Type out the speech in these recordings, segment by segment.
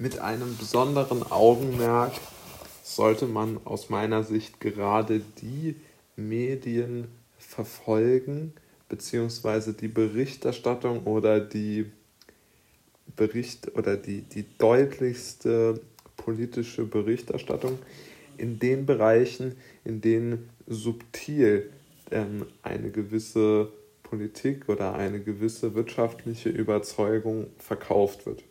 mit einem besonderen Augenmerk sollte man aus meiner Sicht gerade die Medien verfolgen, beziehungsweise die Berichterstattung oder die Bericht oder die, die deutlichste politische Berichterstattung in den Bereichen, in denen subtil ähm, eine gewisse Politik oder eine gewisse wirtschaftliche Überzeugung verkauft wird.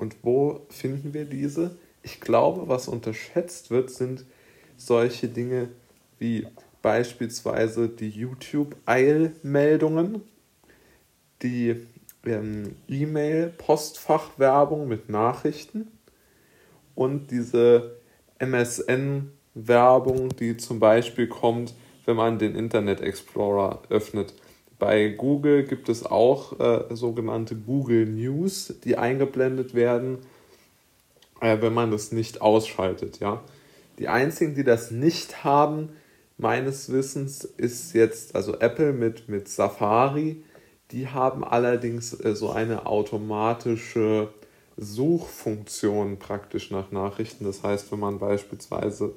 Und wo finden wir diese? Ich glaube, was unterschätzt wird, sind solche Dinge wie beispielsweise die YouTube-Eilmeldungen, die ähm, E-Mail-Postfachwerbung mit Nachrichten und diese MSN-Werbung, die zum Beispiel kommt, wenn man den Internet Explorer öffnet. Bei Google gibt es auch äh, sogenannte Google News, die eingeblendet werden, äh, wenn man das nicht ausschaltet. Ja? Die einzigen, die das nicht haben, meines Wissens, ist jetzt also Apple mit, mit Safari. Die haben allerdings äh, so eine automatische Suchfunktion praktisch nach Nachrichten. Das heißt, wenn man beispielsweise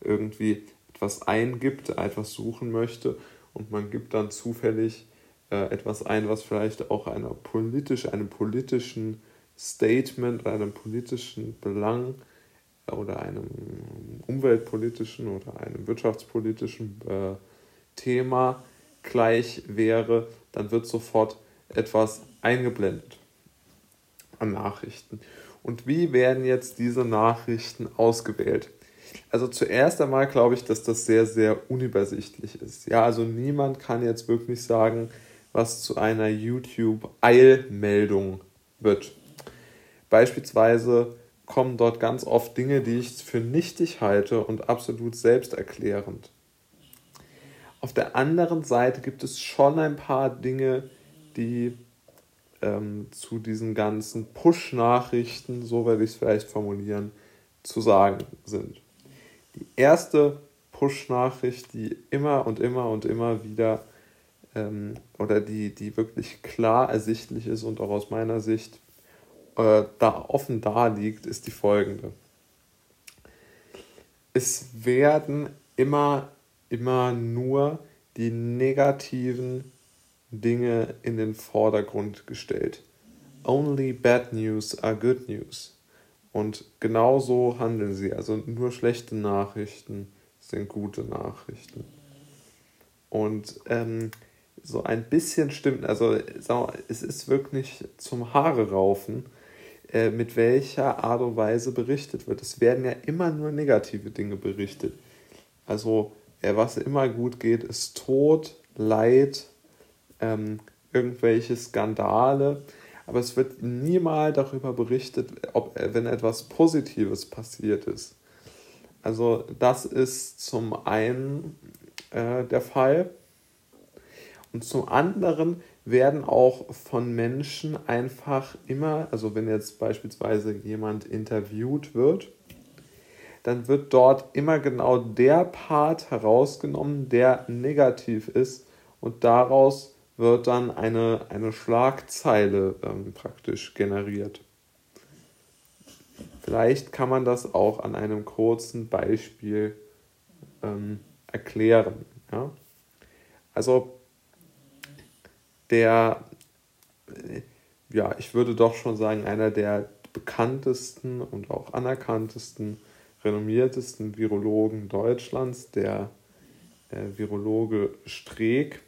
irgendwie etwas eingibt, etwas suchen möchte und man gibt dann zufällig äh, etwas ein, was vielleicht auch einer politisch, einem politischen Statement einem politischen Belang oder einem umweltpolitischen oder einem wirtschaftspolitischen äh, Thema gleich wäre, dann wird sofort etwas eingeblendet an Nachrichten. Und wie werden jetzt diese Nachrichten ausgewählt? Also zuerst einmal glaube ich, dass das sehr, sehr unübersichtlich ist. Ja, also niemand kann jetzt wirklich sagen, was zu einer YouTube-Eilmeldung wird. Beispielsweise kommen dort ganz oft Dinge, die ich für nichtig halte und absolut selbsterklärend. Auf der anderen Seite gibt es schon ein paar Dinge, die ähm, zu diesen ganzen Push-Nachrichten, so werde ich es vielleicht formulieren, zu sagen sind. Die erste Push-Nachricht, die immer und immer und immer wieder ähm, oder die, die wirklich klar ersichtlich ist und auch aus meiner Sicht äh, da offen da liegt, ist die folgende. Es werden immer, immer nur die negativen Dinge in den Vordergrund gestellt. Only bad news are good news. Und genau so handeln sie. Also nur schlechte Nachrichten sind gute Nachrichten. Und ähm, so ein bisschen stimmt, also es ist wirklich zum Haare raufen, äh, mit welcher Art und Weise berichtet wird. Es werden ja immer nur negative Dinge berichtet. Also äh, was immer gut geht, ist Tod, Leid, ähm, irgendwelche Skandale. Aber es wird niemals darüber berichtet, ob wenn etwas Positives passiert ist. Also das ist zum einen äh, der Fall. Und zum anderen werden auch von Menschen einfach immer, also wenn jetzt beispielsweise jemand interviewt wird, dann wird dort immer genau der Part herausgenommen, der negativ ist und daraus wird dann eine, eine Schlagzeile ähm, praktisch generiert. Vielleicht kann man das auch an einem kurzen Beispiel ähm, erklären. Ja? Also der, ja, ich würde doch schon sagen, einer der bekanntesten und auch anerkanntesten, renommiertesten Virologen Deutschlands, der äh, Virologe Streeck,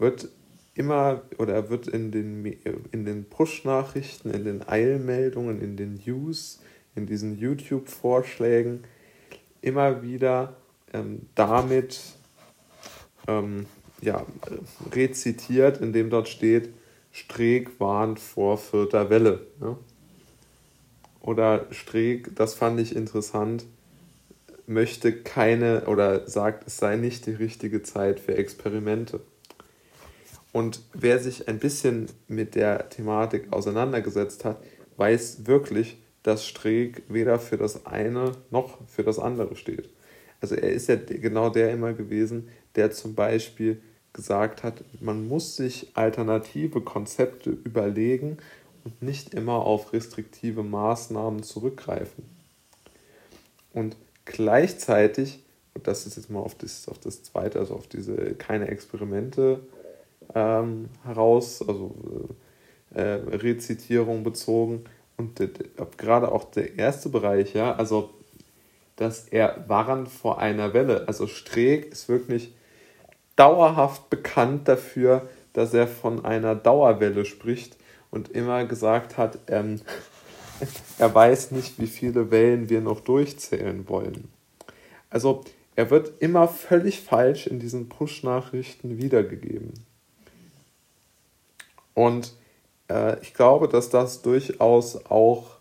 wird immer oder wird in den, in den Push-Nachrichten, in den Eilmeldungen, in den News, in diesen YouTube-Vorschlägen immer wieder ähm, damit ähm, ja, rezitiert, indem dort steht, Streeck warnt vor vierter Welle. Ne? Oder Streeck, das fand ich interessant, möchte keine oder sagt, es sei nicht die richtige Zeit für Experimente. Und wer sich ein bisschen mit der Thematik auseinandergesetzt hat, weiß wirklich, dass Streeck weder für das eine noch für das andere steht. Also er ist ja genau der immer gewesen, der zum Beispiel gesagt hat, man muss sich alternative Konzepte überlegen und nicht immer auf restriktive Maßnahmen zurückgreifen. Und gleichzeitig, und das ist jetzt mal auf das, auf das zweite, also auf diese keine Experimente ähm, heraus, also äh, Rezitierung bezogen, und gerade auch der erste Bereich, ja, also dass er warnt vor einer Welle. Also Streeck ist wirklich dauerhaft bekannt dafür, dass er von einer Dauerwelle spricht und immer gesagt hat, ähm, er weiß nicht, wie viele Wellen wir noch durchzählen wollen. Also er wird immer völlig falsch in diesen Push-Nachrichten wiedergegeben. Und äh, ich glaube, dass das durchaus auch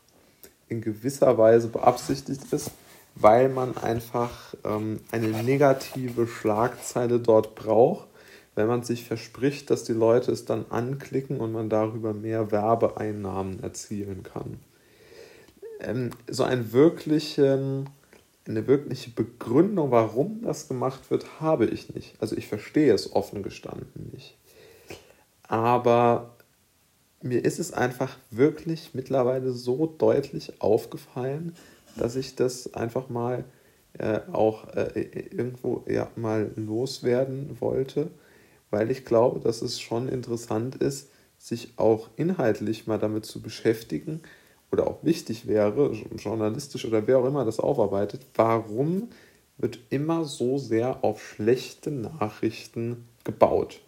in gewisser Weise beabsichtigt ist, weil man einfach ähm, eine negative Schlagzeile dort braucht, wenn man sich verspricht, dass die Leute es dann anklicken und man darüber mehr Werbeeinnahmen erzielen kann. Ähm, so ein wirklichen, eine wirkliche Begründung, warum das gemacht wird, habe ich nicht. Also ich verstehe es offen gestanden nicht. Aber mir ist es einfach wirklich mittlerweile so deutlich aufgefallen, dass ich das einfach mal äh, auch äh, irgendwo ja, mal loswerden wollte, weil ich glaube, dass es schon interessant ist, sich auch inhaltlich mal damit zu beschäftigen oder auch wichtig wäre, journalistisch oder wer auch immer das aufarbeitet, warum wird immer so sehr auf schlechte Nachrichten gebaut?